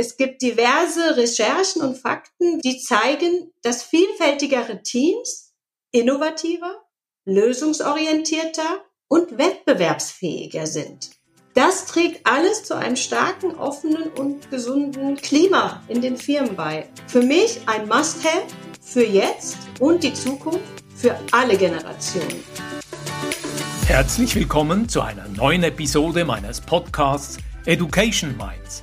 Es gibt diverse Recherchen und Fakten, die zeigen, dass vielfältigere Teams innovativer, lösungsorientierter und wettbewerbsfähiger sind. Das trägt alles zu einem starken, offenen und gesunden Klima in den Firmen bei. Für mich ein Must-Have für jetzt und die Zukunft für alle Generationen. Herzlich willkommen zu einer neuen Episode meines Podcasts Education Minds,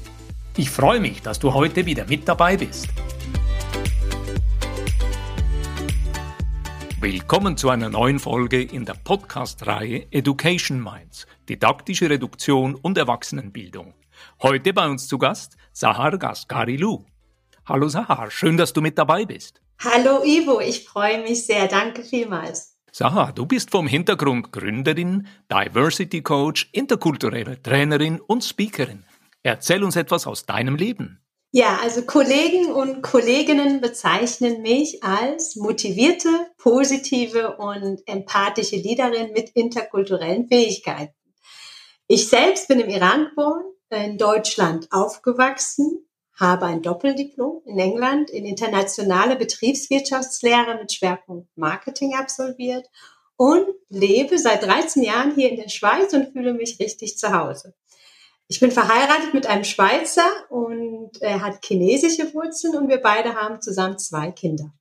Ich freue mich, dass du heute wieder mit dabei bist. Willkommen zu einer neuen Folge in der Podcast-Reihe Education Minds, didaktische Reduktion und Erwachsenenbildung. Heute bei uns zu Gast Sahar Gaskarilu. Hallo Sahar, schön, dass du mit dabei bist. Hallo Ivo, ich freue mich sehr. Danke vielmals. Sahar, du bist vom Hintergrund Gründerin, Diversity Coach, interkulturelle Trainerin und Speakerin. Erzähl uns etwas aus deinem Leben. Ja, also Kollegen und Kolleginnen bezeichnen mich als motivierte, positive und empathische Leaderin mit interkulturellen Fähigkeiten. Ich selbst bin im Iran geboren, in Deutschland aufgewachsen, habe ein Doppeldiplom in England in internationale Betriebswirtschaftslehre mit Schwerpunkt Marketing absolviert und lebe seit 13 Jahren hier in der Schweiz und fühle mich richtig zu Hause. Ich bin verheiratet mit einem Schweizer und er hat chinesische Wurzeln und wir beide haben zusammen zwei Kinder.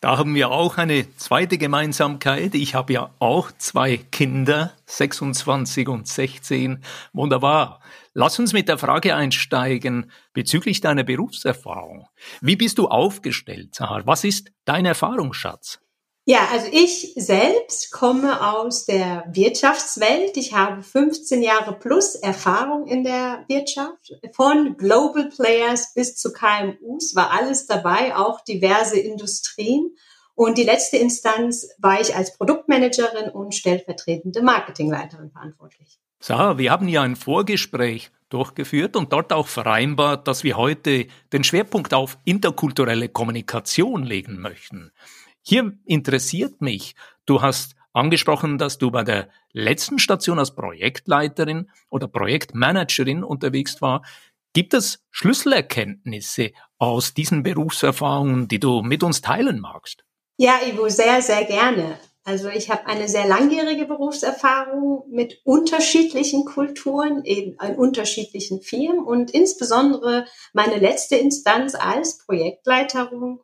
Da haben wir auch eine zweite Gemeinsamkeit. Ich habe ja auch zwei Kinder, 26 und 16. Wunderbar. Lass uns mit der Frage einsteigen bezüglich deiner Berufserfahrung. Wie bist du aufgestellt, Sahar? Was ist dein Erfahrungsschatz? Ja, also ich selbst komme aus der Wirtschaftswelt. Ich habe 15 Jahre plus Erfahrung in der Wirtschaft. Von Global Players bis zu KMUs war alles dabei, auch diverse Industrien. Und die letzte Instanz war ich als Produktmanagerin und stellvertretende Marketingleiterin verantwortlich. So, wir haben ja ein Vorgespräch durchgeführt und dort auch vereinbart, dass wir heute den Schwerpunkt auf interkulturelle Kommunikation legen möchten. Hier interessiert mich, du hast angesprochen, dass du bei der letzten Station als Projektleiterin oder Projektmanagerin unterwegs war. Gibt es Schlüsselerkenntnisse aus diesen Berufserfahrungen, die du mit uns teilen magst? Ja, Ivo, sehr, sehr gerne. Also ich habe eine sehr langjährige Berufserfahrung mit unterschiedlichen Kulturen, in unterschiedlichen Firmen und insbesondere meine letzte Instanz als Projektleiterin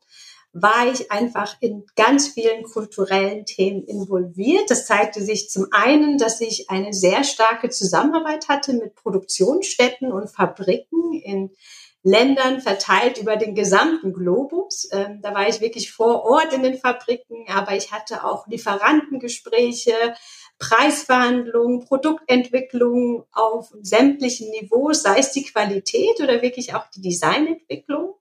war ich einfach in ganz vielen kulturellen Themen involviert. Das zeigte sich zum einen, dass ich eine sehr starke Zusammenarbeit hatte mit Produktionsstätten und Fabriken in Ländern verteilt über den gesamten Globus. Ähm, da war ich wirklich vor Ort in den Fabriken, aber ich hatte auch Lieferantengespräche, Preisverhandlungen, Produktentwicklung auf sämtlichen Niveaus, sei es die Qualität oder wirklich auch die Designentwicklung.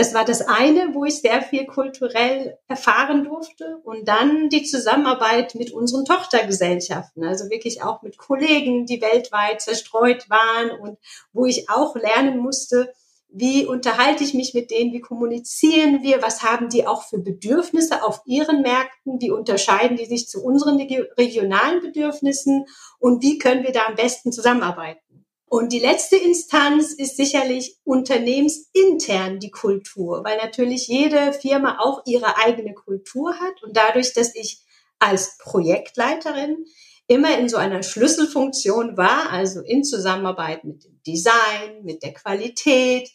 Das war das eine, wo ich sehr viel kulturell erfahren durfte. Und dann die Zusammenarbeit mit unseren Tochtergesellschaften, also wirklich auch mit Kollegen, die weltweit zerstreut waren und wo ich auch lernen musste, wie unterhalte ich mich mit denen, wie kommunizieren wir, was haben die auch für Bedürfnisse auf ihren Märkten, wie unterscheiden die sich zu unseren regionalen Bedürfnissen und wie können wir da am besten zusammenarbeiten. Und die letzte Instanz ist sicherlich unternehmensintern die Kultur, weil natürlich jede Firma auch ihre eigene Kultur hat. Und dadurch, dass ich als Projektleiterin immer in so einer Schlüsselfunktion war, also in Zusammenarbeit mit dem Design, mit der Qualität,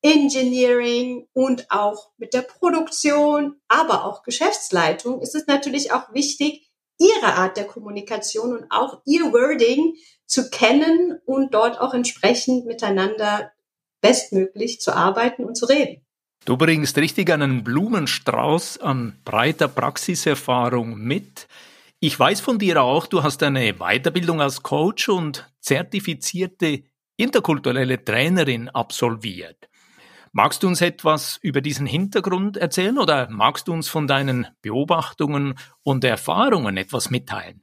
Engineering und auch mit der Produktion, aber auch Geschäftsleitung, ist es natürlich auch wichtig, ihre Art der Kommunikation und auch ihr Wording zu kennen und dort auch entsprechend miteinander bestmöglich zu arbeiten und zu reden. Du bringst richtig einen Blumenstrauß an breiter Praxiserfahrung mit. Ich weiß von dir auch, du hast eine Weiterbildung als Coach und zertifizierte interkulturelle Trainerin absolviert. Magst du uns etwas über diesen Hintergrund erzählen oder magst du uns von deinen Beobachtungen und Erfahrungen etwas mitteilen?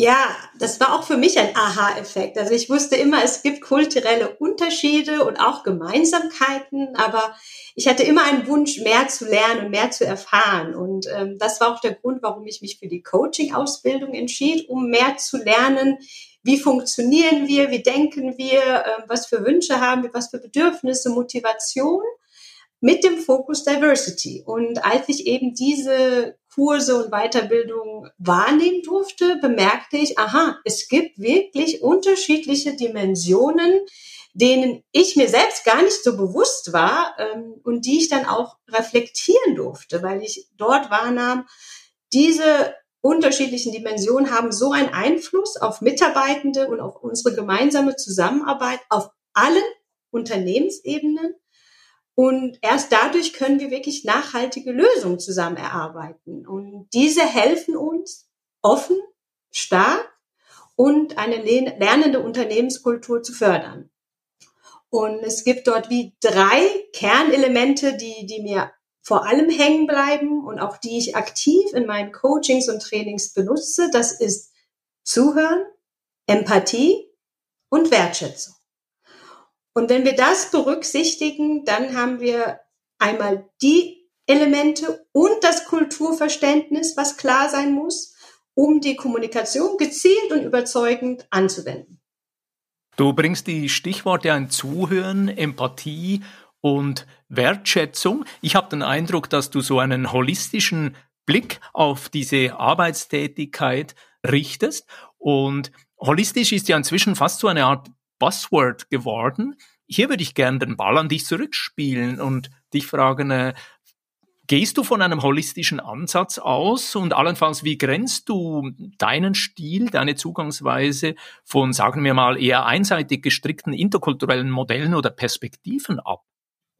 Ja, das war auch für mich ein Aha-Effekt. Also ich wusste immer, es gibt kulturelle Unterschiede und auch Gemeinsamkeiten, aber ich hatte immer einen Wunsch, mehr zu lernen und mehr zu erfahren. Und ähm, das war auch der Grund, warum ich mich für die Coaching-Ausbildung entschied, um mehr zu lernen, wie funktionieren wir, wie denken wir, äh, was für Wünsche haben wir, was für Bedürfnisse, Motivation mit dem Fokus Diversity. Und als ich eben diese Kurse und Weiterbildung wahrnehmen durfte, bemerkte ich, aha, es gibt wirklich unterschiedliche Dimensionen, denen ich mir selbst gar nicht so bewusst war ähm, und die ich dann auch reflektieren durfte, weil ich dort wahrnahm, diese unterschiedlichen Dimensionen haben so einen Einfluss auf Mitarbeitende und auf unsere gemeinsame Zusammenarbeit auf allen Unternehmensebenen, und erst dadurch können wir wirklich nachhaltige Lösungen zusammen erarbeiten. Und diese helfen uns, offen, stark und eine lernende Unternehmenskultur zu fördern. Und es gibt dort wie drei Kernelemente, die, die mir vor allem hängen bleiben und auch die ich aktiv in meinen Coachings und Trainings benutze. Das ist Zuhören, Empathie und Wertschätzung. Und wenn wir das berücksichtigen, dann haben wir einmal die Elemente und das Kulturverständnis, was klar sein muss, um die Kommunikation gezielt und überzeugend anzuwenden. Du bringst die Stichworte ein Zuhören, Empathie und Wertschätzung. Ich habe den Eindruck, dass du so einen holistischen Blick auf diese Arbeitstätigkeit richtest. Und holistisch ist ja inzwischen fast so eine Art Buzzword geworden. Hier würde ich gerne den Ball an dich zurückspielen und dich fragen, äh, Gehst du von einem holistischen Ansatz aus und allenfalls, wie grenzt du deinen Stil, deine Zugangsweise von, sagen wir mal, eher einseitig gestrickten interkulturellen Modellen oder Perspektiven ab?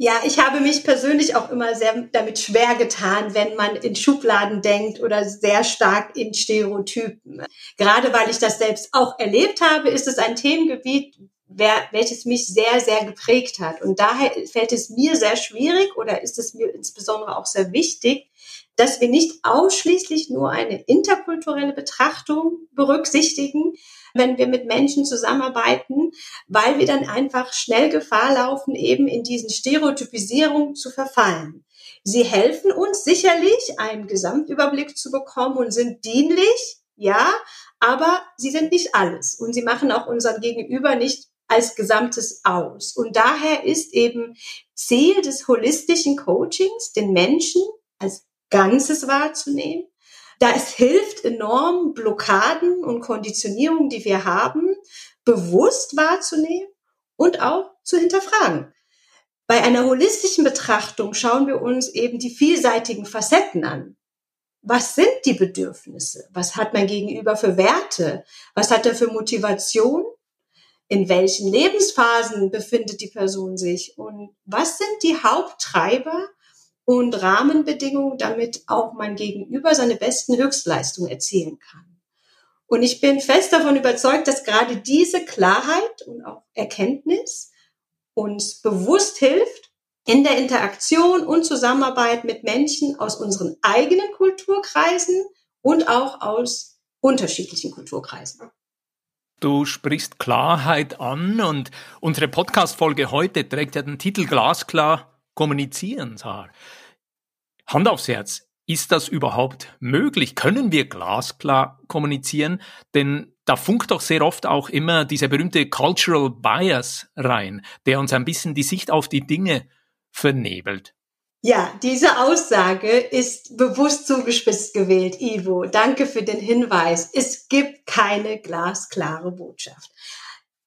Ja, ich habe mich persönlich auch immer sehr damit schwer getan, wenn man in Schubladen denkt oder sehr stark in Stereotypen. Gerade weil ich das selbst auch erlebt habe, ist es ein Themengebiet, welches mich sehr, sehr geprägt hat. Und daher fällt es mir sehr schwierig oder ist es mir insbesondere auch sehr wichtig, dass wir nicht ausschließlich nur eine interkulturelle Betrachtung berücksichtigen, wenn wir mit Menschen zusammenarbeiten, weil wir dann einfach schnell Gefahr laufen, eben in diesen Stereotypisierungen zu verfallen. Sie helfen uns sicherlich, einen Gesamtüberblick zu bekommen und sind dienlich, ja, aber sie sind nicht alles und sie machen auch unseren Gegenüber nicht als Gesamtes aus. Und daher ist eben Ziel des holistischen Coachings, den Menschen als Ganzes wahrzunehmen. Da es hilft enorm, Blockaden und Konditionierungen, die wir haben, bewusst wahrzunehmen und auch zu hinterfragen. Bei einer holistischen Betrachtung schauen wir uns eben die vielseitigen Facetten an. Was sind die Bedürfnisse? Was hat mein Gegenüber für Werte? Was hat er für Motivation? in welchen Lebensphasen befindet die Person sich und was sind die Haupttreiber und Rahmenbedingungen, damit auch mein Gegenüber seine besten Höchstleistungen erzielen kann. Und ich bin fest davon überzeugt, dass gerade diese Klarheit und auch Erkenntnis uns bewusst hilft, in der Interaktion und Zusammenarbeit mit Menschen aus unseren eigenen Kulturkreisen und auch aus unterschiedlichen Kulturkreisen. Du sprichst Klarheit an und unsere Podcast-Folge heute trägt ja den Titel Glasklar kommunizieren, Sar. Hand aufs Herz. Ist das überhaupt möglich? Können wir glasklar kommunizieren? Denn da funkt doch sehr oft auch immer dieser berühmte Cultural Bias rein, der uns ein bisschen die Sicht auf die Dinge vernebelt. Ja, diese Aussage ist bewusst zugespitzt gewählt, Ivo. Danke für den Hinweis. Es gibt keine glasklare Botschaft.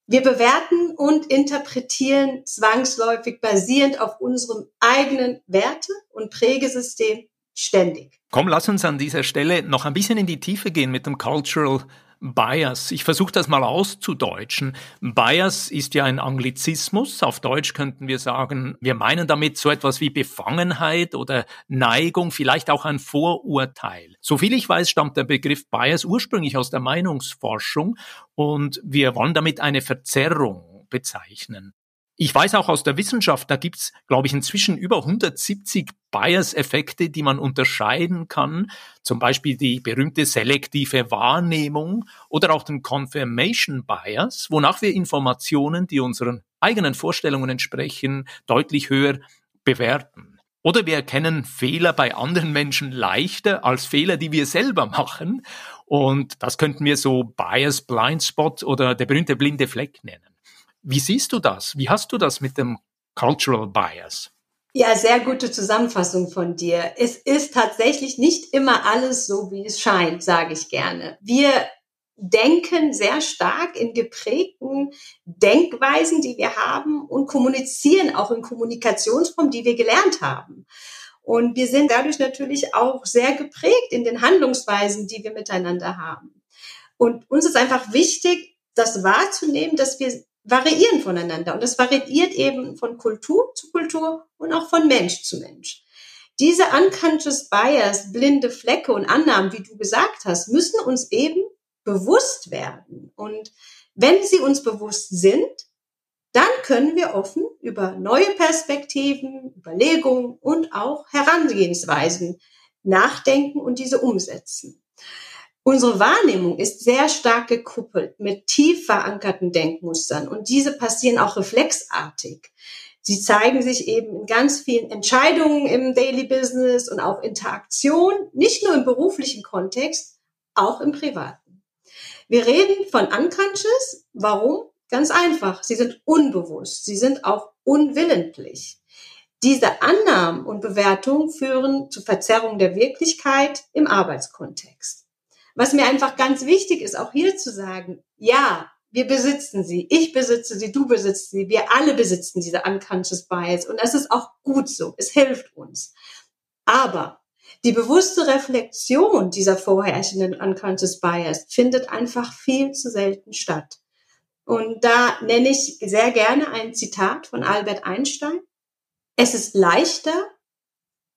Wir bewerten und interpretieren zwangsläufig basierend auf unserem eigenen Werte- und Prägesystem ständig. Komm, lass uns an dieser Stelle noch ein bisschen in die Tiefe gehen mit dem Cultural Bias. Ich versuche das mal auszudeutschen. Bias ist ja ein Anglizismus. Auf Deutsch könnten wir sagen, wir meinen damit so etwas wie Befangenheit oder Neigung, vielleicht auch ein Vorurteil. Soviel ich weiß, stammt der Begriff Bias ursprünglich aus der Meinungsforschung und wir wollen damit eine Verzerrung bezeichnen. Ich weiß auch aus der Wissenschaft, da gibt's, glaube ich, inzwischen über 170 Bias-Effekte, die man unterscheiden kann. Zum Beispiel die berühmte selektive Wahrnehmung oder auch den Confirmation Bias, wonach wir Informationen, die unseren eigenen Vorstellungen entsprechen, deutlich höher bewerten. Oder wir erkennen Fehler bei anderen Menschen leichter als Fehler, die wir selber machen. Und das könnten wir so Bias, Blind Spot oder der berühmte blinde Fleck nennen. Wie siehst du das? Wie hast du das mit dem Cultural Bias? Ja, sehr gute Zusammenfassung von dir. Es ist tatsächlich nicht immer alles so, wie es scheint, sage ich gerne. Wir denken sehr stark in geprägten Denkweisen, die wir haben und kommunizieren auch in Kommunikationsformen, die wir gelernt haben. Und wir sind dadurch natürlich auch sehr geprägt in den Handlungsweisen, die wir miteinander haben. Und uns ist einfach wichtig, das wahrzunehmen, dass wir variieren voneinander. Und das variiert eben von Kultur zu Kultur und auch von Mensch zu Mensch. Diese unconscious bias, blinde Flecke und Annahmen, wie du gesagt hast, müssen uns eben bewusst werden. Und wenn sie uns bewusst sind, dann können wir offen über neue Perspektiven, Überlegungen und auch Herangehensweisen nachdenken und diese umsetzen. Unsere Wahrnehmung ist sehr stark gekuppelt mit tief verankerten Denkmustern und diese passieren auch reflexartig. Sie zeigen sich eben in ganz vielen Entscheidungen im Daily Business und auch Interaktion, nicht nur im beruflichen Kontext, auch im privaten. Wir reden von Unconscious. Warum? Ganz einfach. Sie sind unbewusst. Sie sind auch unwillentlich. Diese Annahmen und Bewertungen führen zu Verzerrung der Wirklichkeit im Arbeitskontext. Was mir einfach ganz wichtig ist, auch hier zu sagen, ja, wir besitzen sie. Ich besitze sie, du besitzt sie. Wir alle besitzen diese unconscious bias. Und das ist auch gut so. Es hilft uns. Aber die bewusste Reflexion dieser vorherrschenden unconscious bias findet einfach viel zu selten statt. Und da nenne ich sehr gerne ein Zitat von Albert Einstein. Es ist leichter,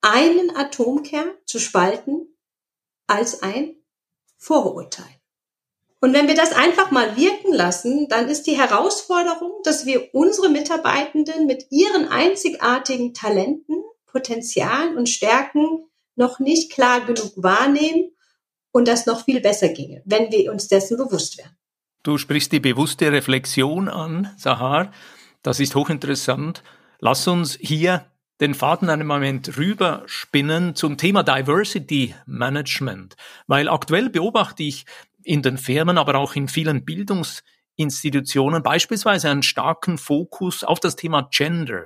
einen Atomkern zu spalten, als ein Vorurteil. Und wenn wir das einfach mal wirken lassen, dann ist die Herausforderung, dass wir unsere Mitarbeitenden mit ihren einzigartigen Talenten, Potenzialen und Stärken noch nicht klar genug wahrnehmen und das noch viel besser ginge, wenn wir uns dessen bewusst wären. Du sprichst die bewusste Reflexion an, Sahar. Das ist hochinteressant. Lass uns hier den Faden einen Moment rüberspinnen zum Thema Diversity Management, weil aktuell beobachte ich in den Firmen, aber auch in vielen Bildungsinstitutionen beispielsweise einen starken Fokus auf das Thema Gender.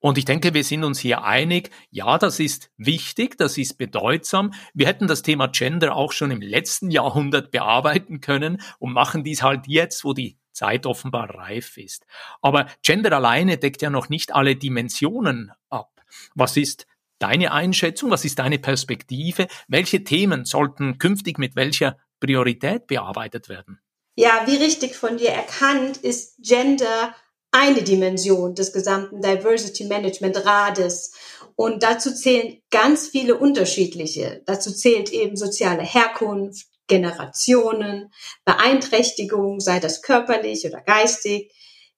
Und ich denke, wir sind uns hier einig, ja, das ist wichtig, das ist bedeutsam. Wir hätten das Thema Gender auch schon im letzten Jahrhundert bearbeiten können und machen dies halt jetzt, wo die Zeit offenbar reif ist. Aber Gender alleine deckt ja noch nicht alle Dimensionen ab. Was ist deine Einschätzung? Was ist deine Perspektive? Welche Themen sollten künftig mit welcher Priorität bearbeitet werden? Ja, wie richtig von dir erkannt, ist Gender eine Dimension des gesamten Diversity Management Rades. Und dazu zählen ganz viele unterschiedliche. Dazu zählt eben soziale Herkunft, Generationen, Beeinträchtigung, sei das körperlich oder geistig,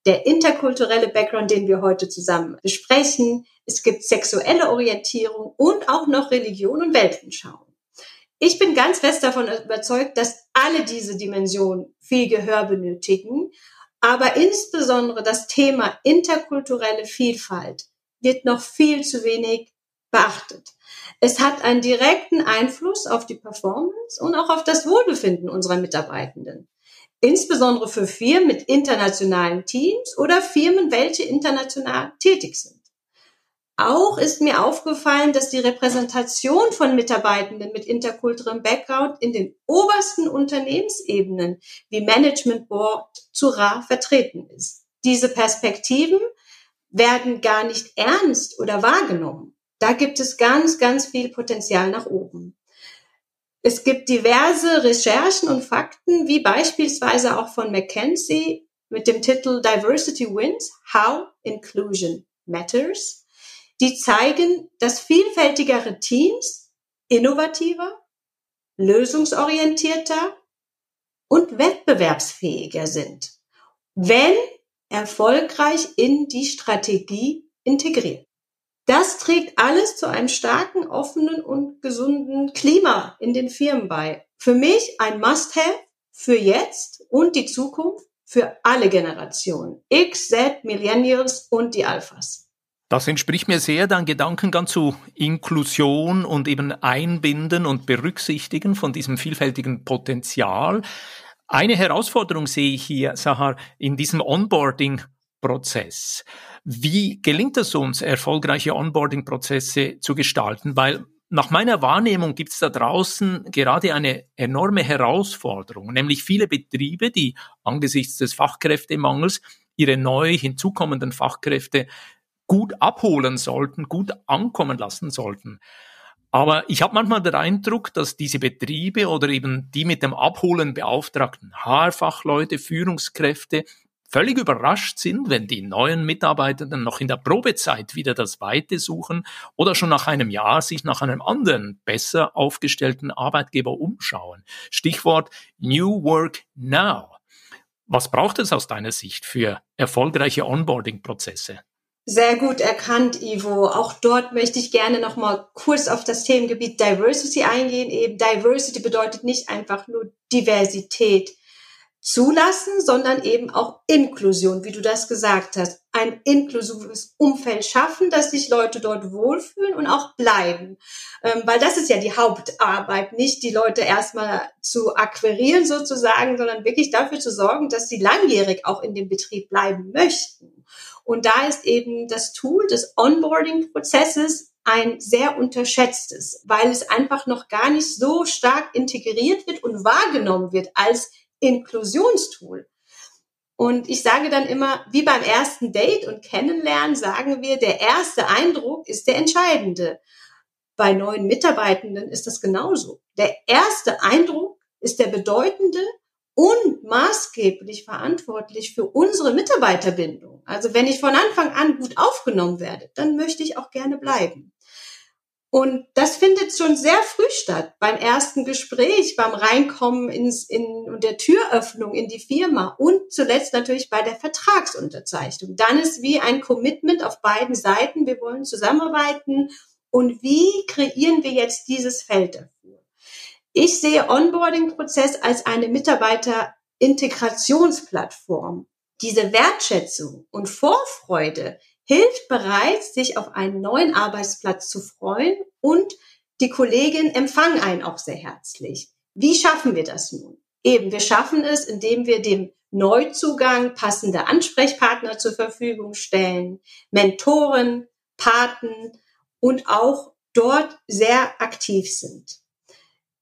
der interkulturelle Background, den wir heute zusammen besprechen. Es gibt sexuelle Orientierung und auch noch Religion und Weltanschauung. Ich bin ganz fest davon überzeugt, dass alle diese Dimensionen viel Gehör benötigen, aber insbesondere das Thema interkulturelle Vielfalt wird noch viel zu wenig beachtet. Es hat einen direkten Einfluss auf die Performance und auch auf das Wohlbefinden unserer Mitarbeitenden. Insbesondere für Firmen mit internationalen Teams oder Firmen, welche international tätig sind. Auch ist mir aufgefallen, dass die Repräsentation von Mitarbeitenden mit interkulturellem Background in den obersten Unternehmensebenen wie Management Board zu rar vertreten ist. Diese Perspektiven werden gar nicht ernst oder wahrgenommen. Da gibt es ganz, ganz viel Potenzial nach oben. Es gibt diverse Recherchen und Fakten, wie beispielsweise auch von McKinsey mit dem Titel Diversity Wins, How Inclusion Matters, die zeigen, dass vielfältigere Teams innovativer, lösungsorientierter und wettbewerbsfähiger sind, wenn erfolgreich in die Strategie integrieren. Das trägt alles zu einem starken, offenen und gesunden Klima in den Firmen bei. Für mich ein Must-Have für jetzt und die Zukunft für alle Generationen. X, Z, Millennials und die Alphas. Das entspricht mir sehr, dein Gedankengang zu Inklusion und eben Einbinden und Berücksichtigen von diesem vielfältigen Potenzial. Eine Herausforderung sehe ich hier, Sahar, in diesem Onboarding-Prozess. Wie gelingt es uns, erfolgreiche Onboarding-Prozesse zu gestalten? Weil nach meiner Wahrnehmung gibt es da draußen gerade eine enorme Herausforderung, nämlich viele Betriebe, die angesichts des Fachkräftemangels ihre neu hinzukommenden Fachkräfte gut abholen sollten, gut ankommen lassen sollten. Aber ich habe manchmal den Eindruck, dass diese Betriebe oder eben die mit dem Abholen beauftragten Haarfachleute, Führungskräfte völlig überrascht sind, wenn die neuen Mitarbeitenden noch in der Probezeit wieder das Weite suchen oder schon nach einem Jahr sich nach einem anderen, besser aufgestellten Arbeitgeber umschauen. Stichwort New Work Now. Was braucht es aus deiner Sicht für erfolgreiche Onboarding-Prozesse? Sehr gut erkannt, Ivo. Auch dort möchte ich gerne noch mal kurz auf das Themengebiet Diversity eingehen. Eben Diversity bedeutet nicht einfach nur Diversität zulassen, sondern eben auch Inklusion, wie du das gesagt hast. Ein inklusives Umfeld schaffen, dass sich Leute dort wohlfühlen und auch bleiben. Ähm, weil das ist ja die Hauptarbeit, nicht die Leute erstmal zu akquirieren sozusagen, sondern wirklich dafür zu sorgen, dass sie langjährig auch in dem Betrieb bleiben möchten. Und da ist eben das Tool des Onboarding-Prozesses ein sehr unterschätztes, weil es einfach noch gar nicht so stark integriert wird und wahrgenommen wird als Inklusionstool. Und ich sage dann immer, wie beim ersten Date und Kennenlernen sagen wir, der erste Eindruck ist der entscheidende. Bei neuen Mitarbeitenden ist das genauso. Der erste Eindruck ist der bedeutende und maßgeblich verantwortlich für unsere Mitarbeiterbindung. Also wenn ich von Anfang an gut aufgenommen werde, dann möchte ich auch gerne bleiben. Und das findet schon sehr früh statt, beim ersten Gespräch, beim Reinkommen ins, in der Türöffnung in die Firma und zuletzt natürlich bei der Vertragsunterzeichnung. Dann ist wie ein Commitment auf beiden Seiten. Wir wollen zusammenarbeiten. Und wie kreieren wir jetzt dieses Feld dafür? Ich sehe Onboarding-Prozess als eine Mitarbeiterintegrationsplattform. Diese Wertschätzung und Vorfreude hilft bereits, sich auf einen neuen Arbeitsplatz zu freuen und die Kolleginnen empfangen einen auch sehr herzlich. Wie schaffen wir das nun? Eben, wir schaffen es, indem wir dem Neuzugang passende Ansprechpartner zur Verfügung stellen, Mentoren, Paten und auch dort sehr aktiv sind.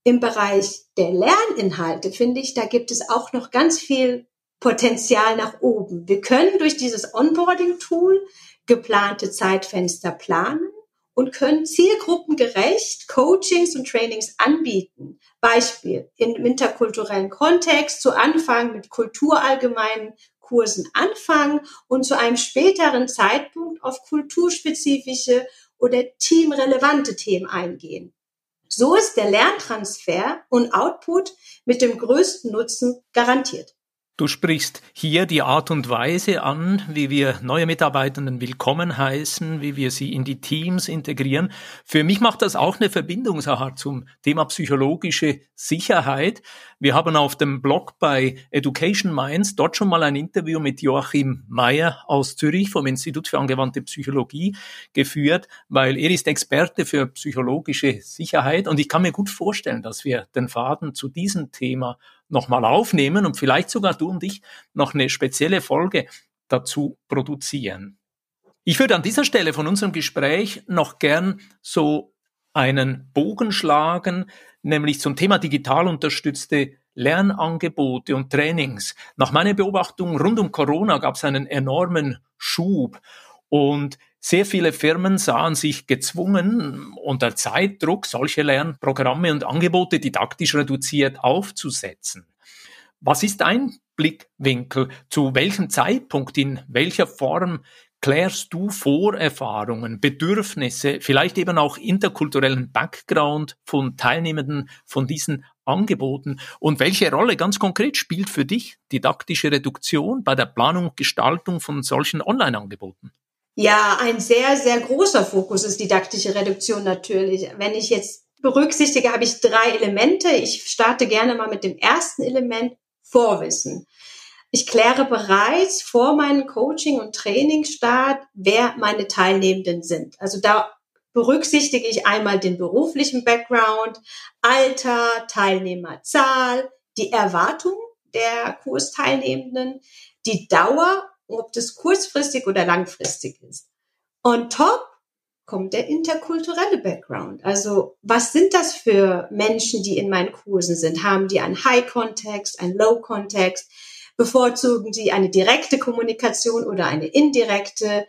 Im Bereich der Lerninhalte finde ich, da gibt es auch noch ganz viel Potenzial nach oben. Wir können durch dieses Onboarding-Tool geplante Zeitfenster planen und können zielgruppengerecht Coachings und Trainings anbieten. Beispiel im interkulturellen Kontext zu Anfang mit kulturallgemeinen Kursen anfangen und zu einem späteren Zeitpunkt auf kulturspezifische oder teamrelevante Themen eingehen. So ist der Lerntransfer und Output mit dem größten Nutzen garantiert. Du sprichst hier die Art und Weise an, wie wir neue Mitarbeitenden willkommen heißen, wie wir sie in die Teams integrieren. Für mich macht das auch eine Verbindung Sahar, zum Thema psychologische Sicherheit. Wir haben auf dem Blog bei Education Minds dort schon mal ein Interview mit Joachim Meyer aus Zürich vom Institut für angewandte Psychologie geführt, weil er ist Experte für psychologische Sicherheit und ich kann mir gut vorstellen, dass wir den Faden zu diesem Thema nochmal aufnehmen und vielleicht sogar du und ich noch eine spezielle Folge dazu produzieren. Ich würde an dieser Stelle von unserem Gespräch noch gern so einen Bogen schlagen, nämlich zum Thema digital unterstützte Lernangebote und Trainings. Nach meiner Beobachtung rund um Corona gab es einen enormen Schub und sehr viele Firmen sahen sich gezwungen, unter Zeitdruck solche Lernprogramme und Angebote didaktisch reduziert aufzusetzen. Was ist dein Blickwinkel? Zu welchem Zeitpunkt, in welcher Form klärst du Vorerfahrungen, Bedürfnisse, vielleicht eben auch interkulturellen Background von Teilnehmenden von diesen angeboten. Und welche Rolle ganz konkret spielt für dich didaktische Reduktion bei der Planung und Gestaltung von solchen Online-Angeboten? Ja, ein sehr, sehr großer Fokus ist didaktische Reduktion natürlich. Wenn ich jetzt berücksichtige, habe ich drei Elemente. Ich starte gerne mal mit dem ersten Element, Vorwissen. Ich kläre bereits vor meinem Coaching- und Trainingsstart, wer meine Teilnehmenden sind. Also da berücksichtige ich einmal den beruflichen Background, Alter, Teilnehmerzahl, die Erwartung der Kursteilnehmenden, die Dauer, ob das kurzfristig oder langfristig ist. On top kommt der interkulturelle Background. Also was sind das für Menschen, die in meinen Kursen sind? Haben die einen High-Kontext, einen Low-Kontext? Bevorzugen sie eine direkte Kommunikation oder eine indirekte?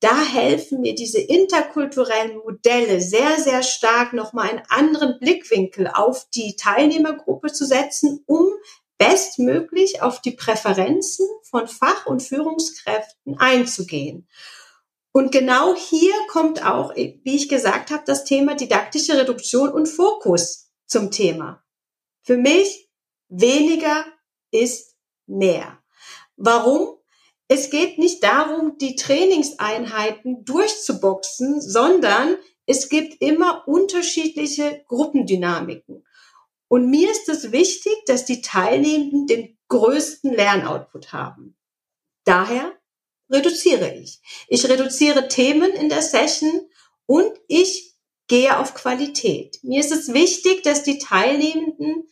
Da helfen mir diese interkulturellen Modelle sehr, sehr stark, nochmal einen anderen Blickwinkel auf die Teilnehmergruppe zu setzen, um bestmöglich auf die Präferenzen von Fach- und Führungskräften einzugehen. Und genau hier kommt auch, wie ich gesagt habe, das Thema didaktische Reduktion und Fokus zum Thema. Für mich weniger ist mehr. Warum? Es geht nicht darum, die Trainingseinheiten durchzuboxen, sondern es gibt immer unterschiedliche Gruppendynamiken. Und mir ist es wichtig, dass die Teilnehmenden den größten Lernoutput haben. Daher reduziere ich. Ich reduziere Themen in der Session und ich gehe auf Qualität. Mir ist es wichtig, dass die Teilnehmenden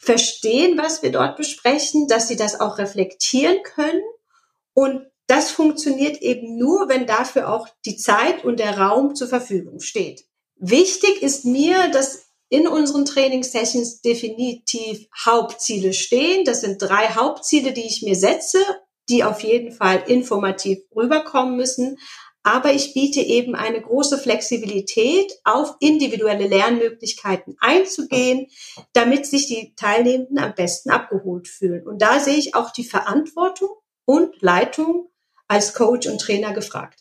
verstehen, was wir dort besprechen, dass sie das auch reflektieren können. Und das funktioniert eben nur, wenn dafür auch die Zeit und der Raum zur Verfügung steht. Wichtig ist mir, dass in unseren Trainingssessions definitiv Hauptziele stehen. Das sind drei Hauptziele, die ich mir setze die auf jeden Fall informativ rüberkommen müssen. Aber ich biete eben eine große Flexibilität, auf individuelle Lernmöglichkeiten einzugehen, damit sich die Teilnehmenden am besten abgeholt fühlen. Und da sehe ich auch die Verantwortung und Leitung als Coach und Trainer gefragt.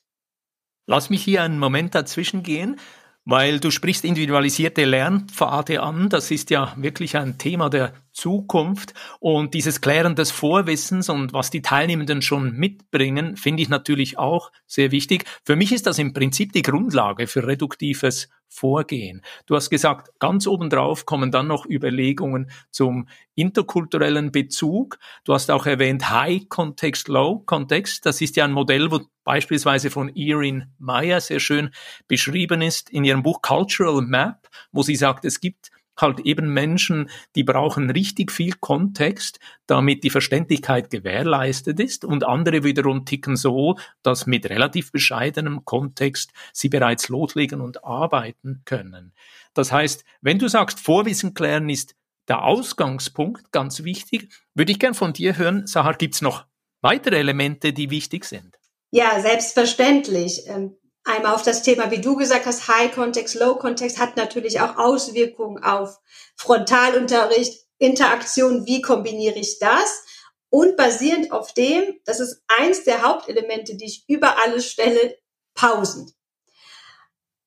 Lass mich hier einen Moment dazwischen gehen weil du sprichst individualisierte Lernpfade an. Das ist ja wirklich ein Thema der Zukunft und dieses Klären des Vorwissens und was die Teilnehmenden schon mitbringen, finde ich natürlich auch sehr wichtig. Für mich ist das im Prinzip die Grundlage für reduktives Vorgehen. Du hast gesagt, ganz obendrauf kommen dann noch Überlegungen zum interkulturellen Bezug. Du hast auch erwähnt High Context, Low Context. Das ist ja ein Modell, wo beispielsweise von Erin Meyer sehr schön beschrieben ist in ihrem Buch Cultural Map, wo sie sagt, es gibt halt eben Menschen, die brauchen richtig viel Kontext, damit die Verständlichkeit gewährleistet ist und andere wiederum ticken so, dass mit relativ bescheidenem Kontext sie bereits loslegen und arbeiten können. Das heißt, wenn du sagst, Vorwissen klären ist der Ausgangspunkt, ganz wichtig, würde ich gern von dir hören, Sahar, gibt's noch weitere Elemente, die wichtig sind? Ja, selbstverständlich. Ähm, einmal auf das Thema, wie du gesagt hast, High Context, Low Context hat natürlich auch Auswirkungen auf Frontalunterricht, Interaktion, wie kombiniere ich das? Und basierend auf dem, das ist eins der Hauptelemente, die ich über alles stelle, Pausen.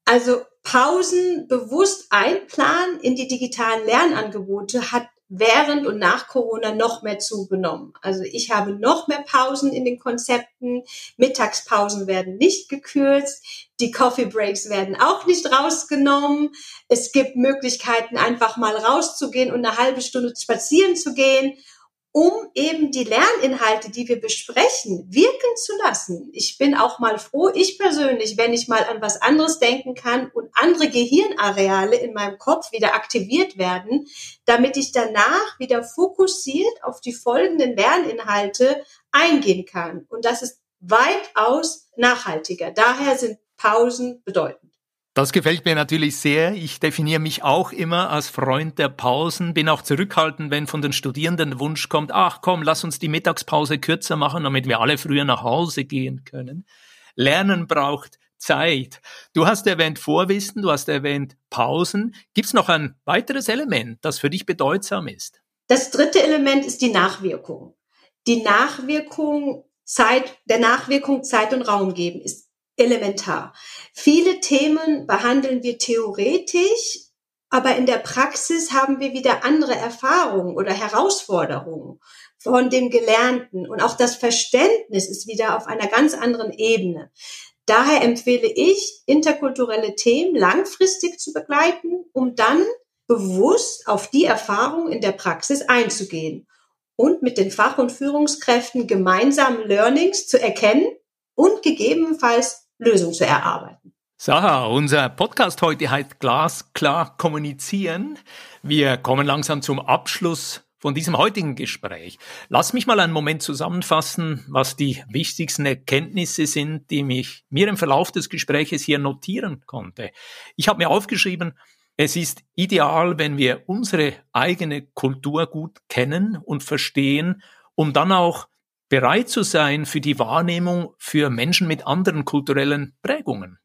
Also Pausen bewusst einplanen in die digitalen Lernangebote hat während und nach Corona noch mehr zugenommen. Also ich habe noch mehr Pausen in den Konzepten. Mittagspausen werden nicht gekürzt. Die Coffee Breaks werden auch nicht rausgenommen. Es gibt Möglichkeiten, einfach mal rauszugehen und eine halbe Stunde spazieren zu gehen um eben die Lerninhalte, die wir besprechen, wirken zu lassen. Ich bin auch mal froh, ich persönlich, wenn ich mal an was anderes denken kann und andere Gehirnareale in meinem Kopf wieder aktiviert werden, damit ich danach wieder fokussiert auf die folgenden Lerninhalte eingehen kann. Und das ist weitaus nachhaltiger. Daher sind Pausen bedeutend. Das gefällt mir natürlich sehr. Ich definiere mich auch immer als Freund der Pausen, bin auch zurückhaltend, wenn von den Studierenden der Wunsch kommt, ach komm, lass uns die Mittagspause kürzer machen, damit wir alle früher nach Hause gehen können. Lernen braucht Zeit. Du hast erwähnt Vorwissen, du hast erwähnt Pausen. Gibt es noch ein weiteres Element, das für dich bedeutsam ist? Das dritte Element ist die Nachwirkung. Die Nachwirkung Zeit, der Nachwirkung Zeit und Raum geben ist elementar. Viele Themen behandeln wir theoretisch, aber in der Praxis haben wir wieder andere Erfahrungen oder Herausforderungen von dem Gelernten und auch das Verständnis ist wieder auf einer ganz anderen Ebene. Daher empfehle ich, interkulturelle Themen langfristig zu begleiten, um dann bewusst auf die Erfahrung in der Praxis einzugehen und mit den Fach- und Führungskräften gemeinsam Learnings zu erkennen und gegebenenfalls Lösungen zu erarbeiten. Saha, unser Podcast heute heißt Glasklar kommunizieren. Wir kommen langsam zum Abschluss von diesem heutigen Gespräch. Lass mich mal einen Moment zusammenfassen, was die wichtigsten Erkenntnisse sind, die mich mir im Verlauf des Gespräches hier notieren konnte. Ich habe mir aufgeschrieben, es ist ideal, wenn wir unsere eigene Kultur gut kennen und verstehen, um dann auch bereit zu sein für die Wahrnehmung für Menschen mit anderen kulturellen Prägungen.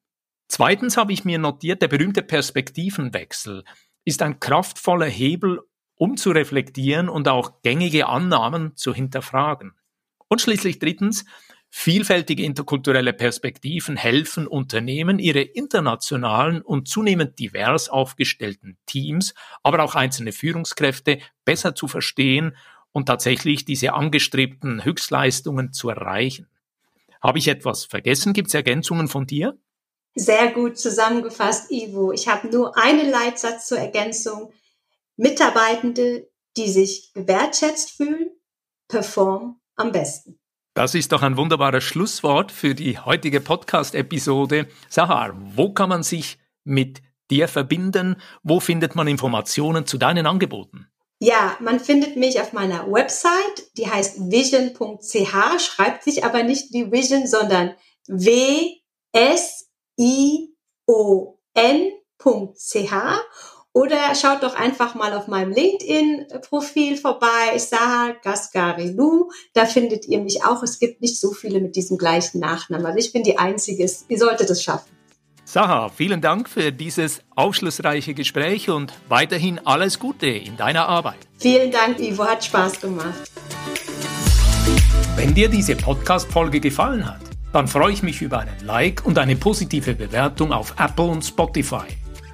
Zweitens habe ich mir notiert, der berühmte Perspektivenwechsel ist ein kraftvoller Hebel, um zu reflektieren und auch gängige Annahmen zu hinterfragen. Und schließlich drittens, Vielfältige interkulturelle Perspektiven helfen Unternehmen, ihre internationalen und zunehmend divers aufgestellten Teams, aber auch einzelne Führungskräfte besser zu verstehen und tatsächlich diese angestrebten Höchstleistungen zu erreichen. Habe ich etwas vergessen? Gibt es Ergänzungen von dir? Sehr gut zusammengefasst, Ivo. Ich habe nur einen Leitsatz zur Ergänzung. Mitarbeitende, die sich gewertschätzt fühlen, performen am besten. Das ist doch ein wunderbares Schlusswort für die heutige Podcast-Episode. Sahar, wo kann man sich mit dir verbinden? Wo findet man Informationen zu deinen Angeboten? Ja, man findet mich auf meiner Website, die heißt vision.ch, schreibt sich aber nicht wie Vision, sondern W-S-I-O-N.ch oder schaut doch einfach mal auf meinem LinkedIn-Profil vorbei, Saha Gaskarilu. Da findet ihr mich auch. Es gibt nicht so viele mit diesem gleichen Nachnamen. Also ich bin die Einzige. Ihr solltet es schaffen. Saha, vielen Dank für dieses aufschlussreiche Gespräch und weiterhin alles Gute in deiner Arbeit. Vielen Dank, Ivo. Hat Spaß gemacht. Wenn dir diese Podcast-Folge gefallen hat, dann freue ich mich über einen Like und eine positive Bewertung auf Apple und Spotify.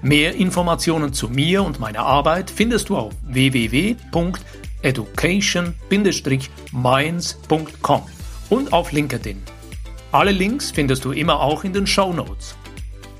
Mehr Informationen zu mir und meiner Arbeit findest du auf www.education-minds.com und auf LinkedIn. Alle Links findest du immer auch in den Show Notes.